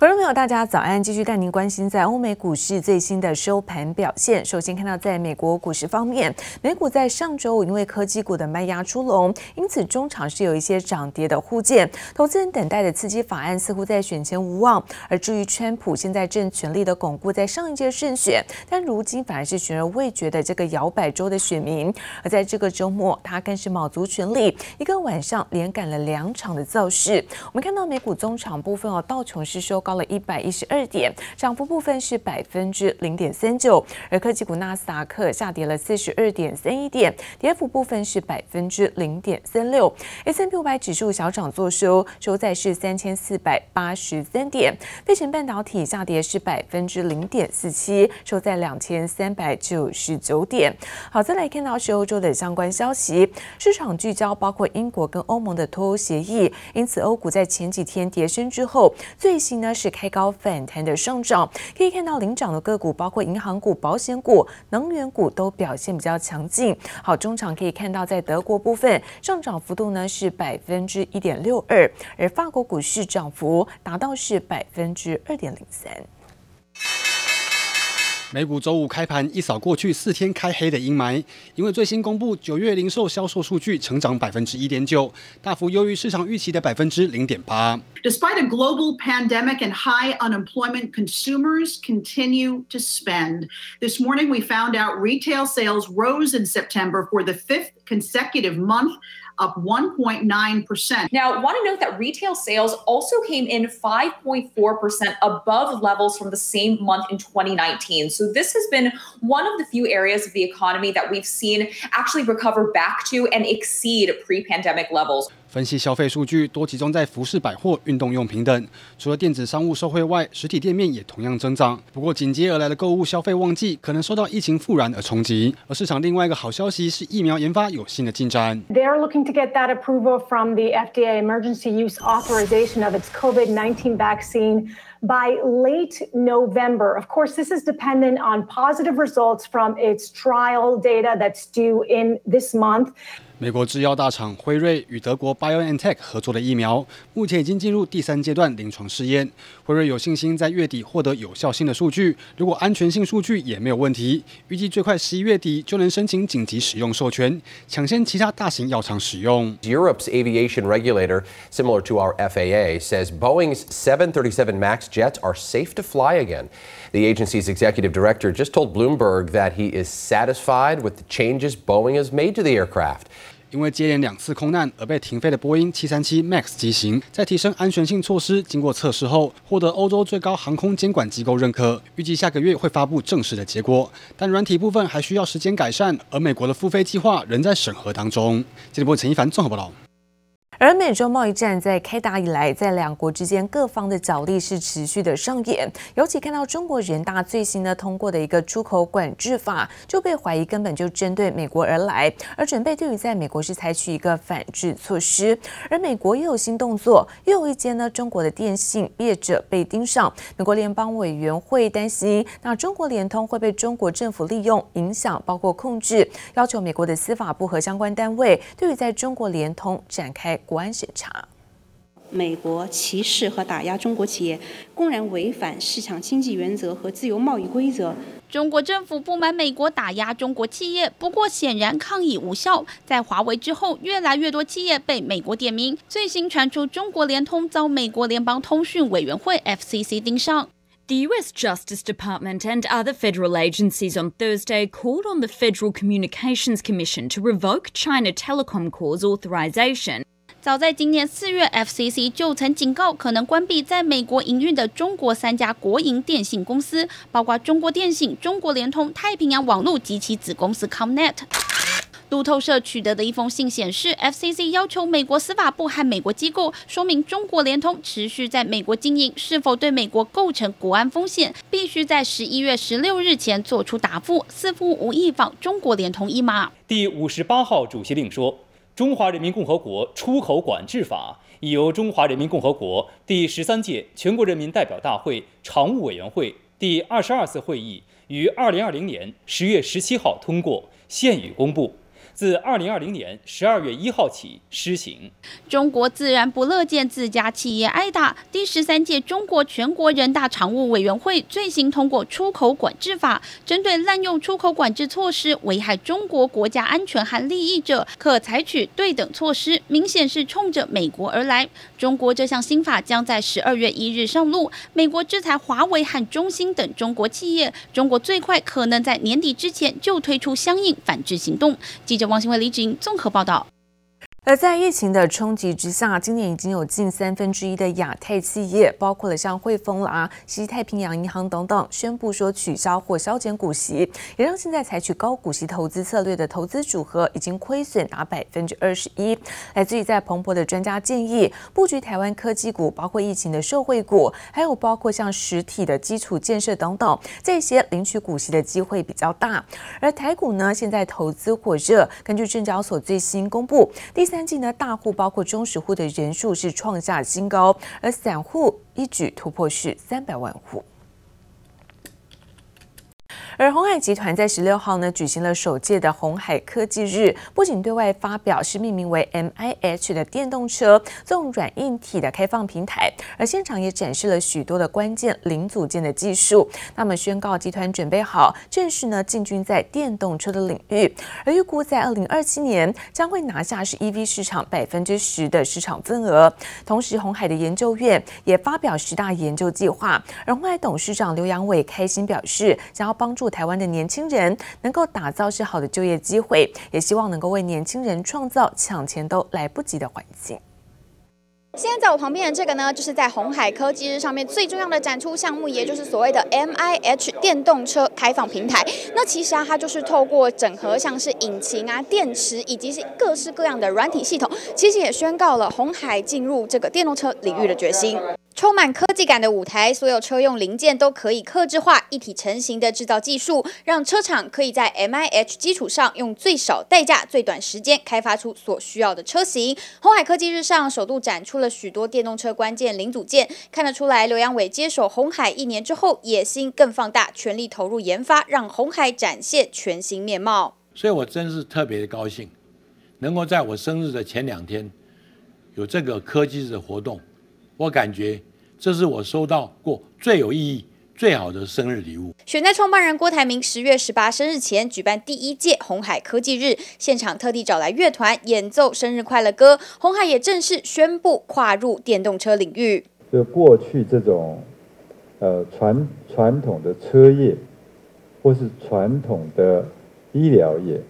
观众朋友，大家早安！继续带您关心在欧美股市最新的收盘表现。首先看到，在美国股市方面，美股在上周五因为科技股的卖压出笼，因此中场是有一些涨跌的互见。投资人等待的刺激法案似乎在选前无望。而至于川普现在正全力的巩固在上一届胜选，但如今反而是悬而未决的这个摇摆州的选民。而在这个周末，他更是卯足全力，一个晚上连赶了两场的造势。我们看到美股中场部分哦，道琼斯收高。到了一百一十二点，涨幅部分是百分之零点三九，而科技股纳斯达克下跌了四十二点三一点，跌幅部分是百分之零点三六。S&P 五百指数小涨作收，收在是三千四百八十三点。费城半导体下跌是百分之零点四七，收在两千三百九十九点。好，再来看到是欧洲的相关消息，市场聚焦包括英国跟欧盟的脱欧协议，因此欧股在前几天跌升之后，最新呢。是开高反弹的上涨，可以看到领涨的个股包括银行股、保险股、能源股都表现比较强劲。好，中场可以看到在德国部分上涨幅度呢是百分之一点六二，而法国股市涨幅达到是百分之二点零三。美股周五开盘一扫过去四天开黑的阴霾，因为最新公布九月零售销售数据成长百分之一点九，大幅优于市场预期的百分之零点八。Despite a global pandemic and high unemployment, consumers continue to spend. This morning, we found out retail sales rose in September for the fifth consecutive month. up 1.9%. Now, want to note that retail sales also came in 5.4% above levels from the same month in 2019. So this has been one of the few areas of the economy that we've seen actually recover back to and exceed pre-pandemic levels. 分析消费数据多集中在服饰、百货、运动用品等，除了电子商务受惠外，实体店面也同样增长。不过紧接而来的购物消费旺季可能受到疫情复燃而冲击。而市场另外一个好消息是疫苗研发有新的进展。They are looking to get that approval from the FDA emergency use authorization of its COVID-19 vaccine by late November. Of course, this is dependent on positive results from its trial data that's due in this month. 美国制药大厂辉瑞与德国 BioNTech 合作的疫苗，目前已经进入第三阶段临床试验。辉瑞有信心在月底获得有效性的数据，如果安全性数据也没有问题，预计最快十一月底就能申请紧急使用授权，抢先其他大型药厂使用。Europe's aviation regulator, similar to our FAA, says Boeing's 737 MAX jets are safe to fly again. The agency's executive director just told Bloomberg that he is satisfied with the changes Boeing has made to the aircraft. 因为接连两次空难而被停飞的波音737 MAX 机型，在提升安全性措施经过测试后，获得欧洲最高航空监管机构认可，预计下个月会发布正式的结果。但软体部分还需要时间改善，而美国的复飞计划仍在审核当中。记者播陈一凡综合报道。而美洲贸易战在开打以来，在两国之间各方的角力是持续的上演。尤其看到中国人大最新呢通过的一个出口管制法，就被怀疑根本就针对美国而来，而准备对于在美国是采取一个反制措施。而美国又有新动作，又有一间呢中国的电信业者被盯上。美国联邦委员会担心，那中国联通会被中国政府利用、影响，包括控制，要求美国的司法部和相关单位对于在中国联通展开。国安审查，美国歧视和打压中国企业，公然违反市场经济原则和自由贸易规则。中国政府不满美国打压中国企业，不过显然抗议无效。在华为之后，越来越多企业被美国点名。最新传出，中国联通遭美国联邦通讯委员会 （FCC） 盯上。The U.S. Justice Department and other federal agencies on Thursday called on the Federal Communications Commission to revoke China Telecom Corp's authorization. 早在今年四月，FCC 就曾警告可能关闭在美国营运的中国三家国营电信公司，包括中国电信、中国联通、太平洋网络及其子公司 ComNet。路透社取得的一封信显示，FCC 要求美国司法部和美国机构说明中国联通持续在美国经营是否对美国构成国安风险，必须在十一月十六日前做出答复。似乎无意放中国联通一马。第五十八号主席令说。中华人民共和国出口管制法已由中华人民共和国第十三届全国人民代表大会常务委员会第二十二次会议于二零二零年十月十七号通过，现予公布。自二零二零年十二月一号起施行。中国自然不乐见自家企业挨打。第十三届中国全国人大常务委员会最新通过出口管制法，针对滥用出口管制措施危害中国国家安全和利益者，可采取对等措施。明显是冲着美国而来。中国这项新法将在十二月一日上路。美国制裁华为和中兴等中国企业，中国最快可能在年底之前就推出相应反制行动。记者。王新伟、李景综合报道。而在疫情的冲击之下，今年已经有近三分之一的亚太企业，包括了像汇丰啦、西太平洋银行等等，宣布说取消或削减股息，也让现在采取高股息投资策略的投资组合已经亏损达百分之二十一。来自于在彭博的专家建议，布局台湾科技股，包括疫情的受惠股，还有包括像实体的基础建设等等，这些领取股息的机会比较大。而台股呢，现在投资火热，根据证交所最新公布，第三季呢，大户包括中实户的人数是创下新高，而散户一举突破是三百万户。而鸿海集团在十六号呢举行了首届的鸿海科技日，不仅对外发表是命名为 MIH 的电动车这种软硬体的开放平台，而现场也展示了许多的关键零组件的技术。那么宣告集团准备好正式呢进军在电动车的领域，而预估在二零二七年将会拿下是 EV 市场百分之十的市场份额。同时，鸿海的研究院也发表十大研究计划，而鸿海董事长刘扬伟开心表示，想要帮助。台湾的年轻人能够打造是好的就业机会，也希望能够为年轻人创造抢钱都来不及的环境。现在在我旁边的这个呢，就是在红海科技日上面最重要的展出项目，也就是所谓的 MIH 电动车开放平台。那其实啊，它就是透过整合像是引擎啊、电池以及是各式各样的软体系统，其实也宣告了红海进入这个电动车领域的决心。充满科技感的舞台，所有车用零件都可以克制化、一体成型的制造技术，让车厂可以在 MIH 基础上用最少代价、最短时间开发出所需要的车型。红海科技日上首度展出了许多电动车关键零组件，看得出来刘扬伟接手红海一年之后，野心更放大，全力投入研发，让红海展现全新面貌。所以我真是特别的高兴，能够在我生日的前两天有这个科技日的活动，我感觉。这是我收到过最有意义、最好的生日礼物。选在创办人郭台铭十月十八生日前举办第一届红海科技日，现场特地找来乐团演奏生日快乐歌。红海也正式宣布跨入电动车领域。就过去这种呃传传统的车业，或是传统的医疗业，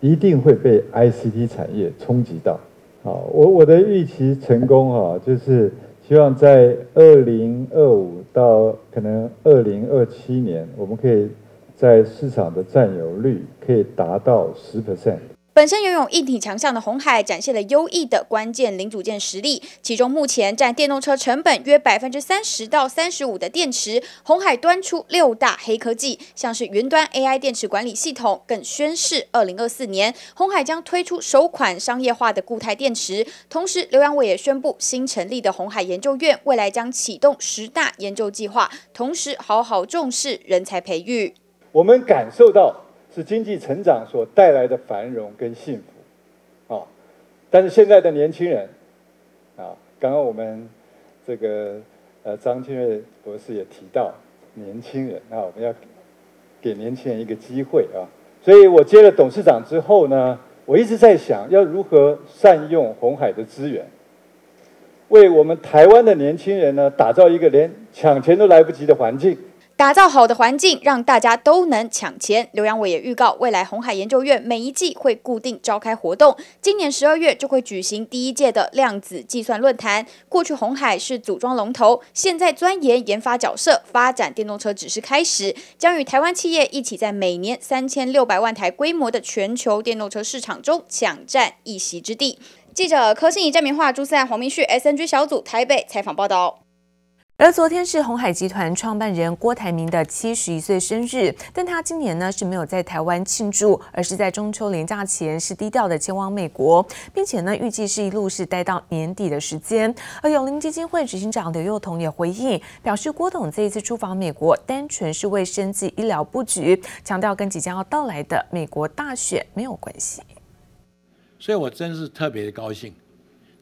一定会被 ICT 产业冲击到。好，我我的预期成功哈，就是。希望在二零二五到可能二零二七年，我们可以在市场的占有率可以达到十 percent。本身拥有硬体强项的红海展现了优异的关键零组件实力，其中目前占电动车成本约百分之三十到三十五的电池，红海端出六大黑科技，像是云端 AI 电池管理系统，更宣示二零二四年红海将推出首款商业化的固态电池。同时，刘扬伟也宣布新成立的红海研究院未来将启动十大研究计划，同时好好重视人才培育。我们感受到。是经济成长所带来的繁荣跟幸福，啊！但是现在的年轻人，啊，刚刚我们这个呃张清瑞博士也提到年轻人，啊，我们要给年轻人一个机会啊！所以我接了董事长之后呢，我一直在想要如何善用红海的资源，为我们台湾的年轻人呢，打造一个连抢钱都来不及的环境。打造好的环境，让大家都能抢钱。刘扬伟也预告，未来鸿海研究院每一季会固定召开活动。今年十二月就会举行第一届的量子计算论坛。过去鸿海是组装龙头，现在钻研研发角色，发展电动车只是开始，将与台湾企业一起在每年三千六百万台规模的全球电动车市场中抢占一席之地。记者柯信怡、郑明化、朱思、黄明旭，SNG 小组台北采访报道。而昨天是鸿海集团创办人郭台铭的七十一岁生日，但他今年呢是没有在台湾庆祝，而是在中秋连假前是低调的前往美国，并且呢预计是一路是待到年底的时间。而永龄基金会执行长刘幼彤也回应表示，郭董这一次出访美国，单纯是为生计医疗布局，强调跟即将要到来的美国大选没有关系。所以我真是特别的高兴，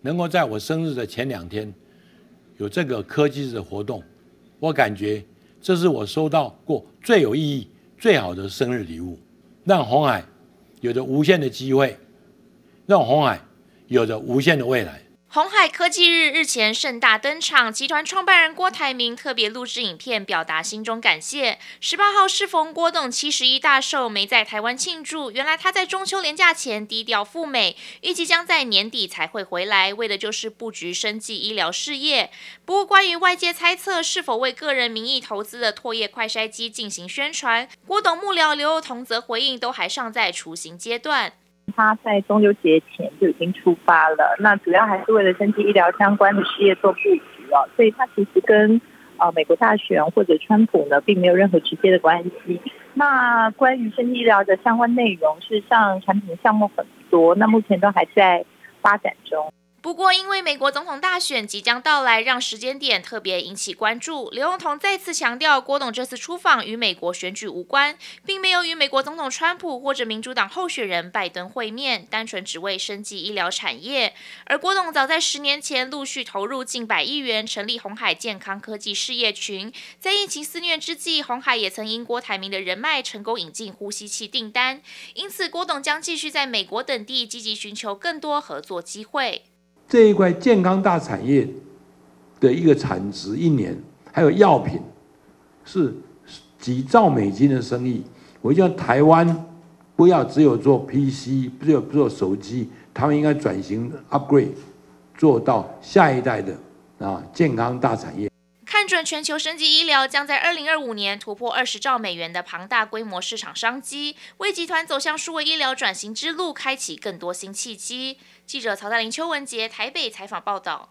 能够在我生日的前两天。有这个科技的活动，我感觉这是我收到过最有意义、最好的生日礼物，让红海有着无限的机会，让红海有着无限的未来。鸿海科技日日前盛大登场，集团创办人郭台铭特别录制影片表达心中感谢。十八号适逢郭董七十一大寿，没在台湾庆祝。原来他在中秋连假前低调赴美，预计将在年底才会回来，为的就是布局生技医疗事业。不过，关于外界猜测是否为个人名义投资的唾液快筛机进行宣传，郭董幕僚刘宥彤则回应，都还尚在雏形阶段。他在中秋节前就已经出发了，那主要还是为了生技医疗相关的事业做布局哦，所以他其实跟呃美国大选或者川普呢，并没有任何直接的关系。那关于生技医疗的相关内容，事实上产品项目很多，那目前都还在发展中。不过，因为美国总统大选即将到来，让时间点特别引起关注。刘宥彤再次强调，郭董这次出访与美国选举无关，并没有与美国总统川普或者民主党候选人拜登会面，单纯只为升级医疗产业。而郭董早在十年前陆续投入近百亿元，成立红海健康科技事业群。在疫情肆虐之际，红海也曾因郭台铭的人脉，成功引进呼吸器订单。因此，郭董将继续在美国等地积极寻求更多合作机会。这一块健康大产业的一个产值，一年还有药品是几兆美金的生意。我希望台湾不要只有做 PC，不要做手机，他们应该转型 upgrade，做到下一代的啊健康大产业。全球升级医疗将在二零二五年突破二十兆美元的庞大规模市场商机，为集团走向数位医疗转型之路开启更多新契机。记者曹大林、邱文杰台北采访报道。